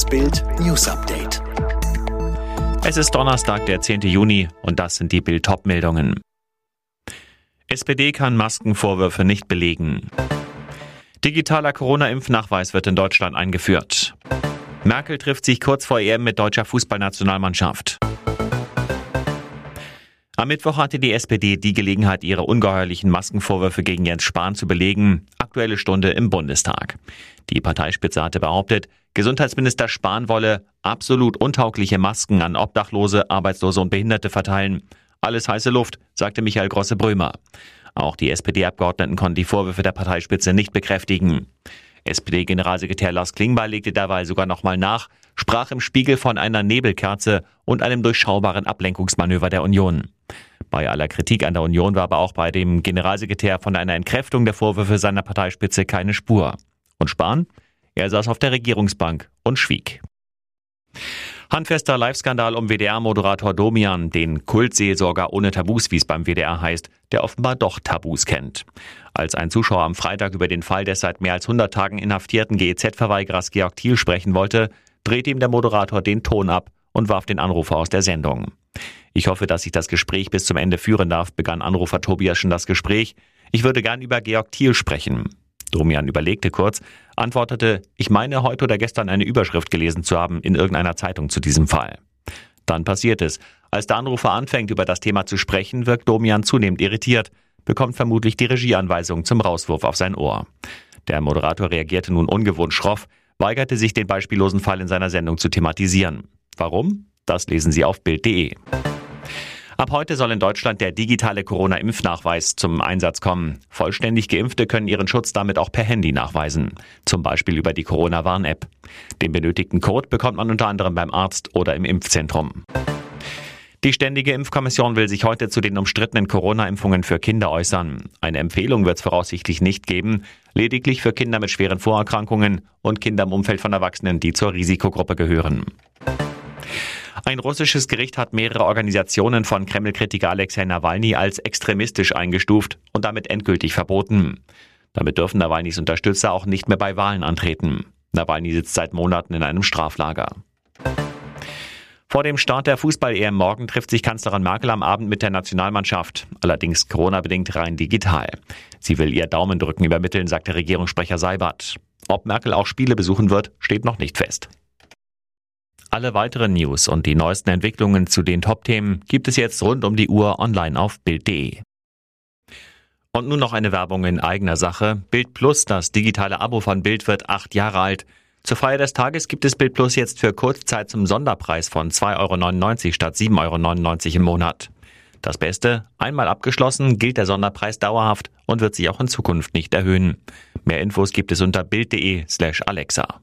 Das Bild News Update. Es ist Donnerstag, der 10. Juni und das sind die Bild meldungen SPD kann Maskenvorwürfe nicht belegen. Digitaler Corona-Impfnachweis wird in Deutschland eingeführt. Merkel trifft sich kurz vor EM mit deutscher Fußballnationalmannschaft. Am Mittwoch hatte die SPD die Gelegenheit, ihre ungeheuerlichen Maskenvorwürfe gegen Jens Spahn zu belegen. Aktuelle Stunde im Bundestag. Die Parteispitze hatte behauptet, Gesundheitsminister Spahn wolle absolut untaugliche Masken an Obdachlose, Arbeitslose und Behinderte verteilen. Alles heiße Luft, sagte Michael Grosse-Brömer. Auch die SPD-Abgeordneten konnten die Vorwürfe der Parteispitze nicht bekräftigen. SPD-Generalsekretär Lars Klingbeil legte dabei sogar nochmal nach, sprach im Spiegel von einer Nebelkerze und einem durchschaubaren Ablenkungsmanöver der Union. Bei aller Kritik an der Union war aber auch bei dem Generalsekretär von einer Entkräftung der Vorwürfe seiner Parteispitze keine Spur. Und Spahn? Er saß auf der Regierungsbank und schwieg. Handfester Live-Skandal um WDR-Moderator Domian, den Kultseelsorger ohne Tabus, wie es beim WDR heißt, der offenbar doch Tabus kennt. Als ein Zuschauer am Freitag über den Fall des seit mehr als 100 Tagen inhaftierten GEZ-Verweigerers Georg Thiel sprechen wollte, drehte ihm der Moderator den Ton ab und warf den Anrufer aus der Sendung. Ich hoffe, dass ich das Gespräch bis zum Ende führen darf, begann Anrufer Tobias schon das Gespräch. Ich würde gern über Georg Thiel sprechen. Domian überlegte kurz, antwortete, ich meine heute oder gestern eine Überschrift gelesen zu haben in irgendeiner Zeitung zu diesem Fall. Dann passiert es. Als der Anrufer anfängt, über das Thema zu sprechen, wirkt Domian zunehmend irritiert, bekommt vermutlich die Regieanweisung zum Rauswurf auf sein Ohr. Der Moderator reagierte nun ungewohnt schroff, weigerte sich, den beispiellosen Fall in seiner Sendung zu thematisieren. Warum? Das lesen Sie auf Bild.de. Ab heute soll in Deutschland der digitale Corona-Impfnachweis zum Einsatz kommen. Vollständig Geimpfte können ihren Schutz damit auch per Handy nachweisen. Zum Beispiel über die Corona-Warn-App. Den benötigten Code bekommt man unter anderem beim Arzt oder im Impfzentrum. Die Ständige Impfkommission will sich heute zu den umstrittenen Corona-Impfungen für Kinder äußern. Eine Empfehlung wird es voraussichtlich nicht geben, lediglich für Kinder mit schweren Vorerkrankungen und Kinder im Umfeld von Erwachsenen, die zur Risikogruppe gehören. Ein russisches Gericht hat mehrere Organisationen von Kreml-Kritiker Alexei Nawalny als extremistisch eingestuft und damit endgültig verboten. Damit dürfen Nawalnys Unterstützer auch nicht mehr bei Wahlen antreten. Nawalny sitzt seit Monaten in einem Straflager. Vor dem Start der Fußball-EM morgen trifft sich Kanzlerin Merkel am Abend mit der Nationalmannschaft. Allerdings Corona-bedingt rein digital. Sie will ihr Daumendrücken übermitteln, sagte Regierungssprecher Seibert. Ob Merkel auch Spiele besuchen wird, steht noch nicht fest. Alle weiteren News und die neuesten Entwicklungen zu den Top-Themen gibt es jetzt rund um die Uhr online auf Bild.de. Und nun noch eine Werbung in eigener Sache. Bild Plus, das digitale Abo von Bild, wird acht Jahre alt. Zur Feier des Tages gibt es Bild Plus jetzt für Kurzzeit zum Sonderpreis von 2,99 Euro statt 7,99 Euro im Monat. Das Beste, einmal abgeschlossen, gilt der Sonderpreis dauerhaft und wird sich auch in Zukunft nicht erhöhen. Mehr Infos gibt es unter Bild.de slash Alexa.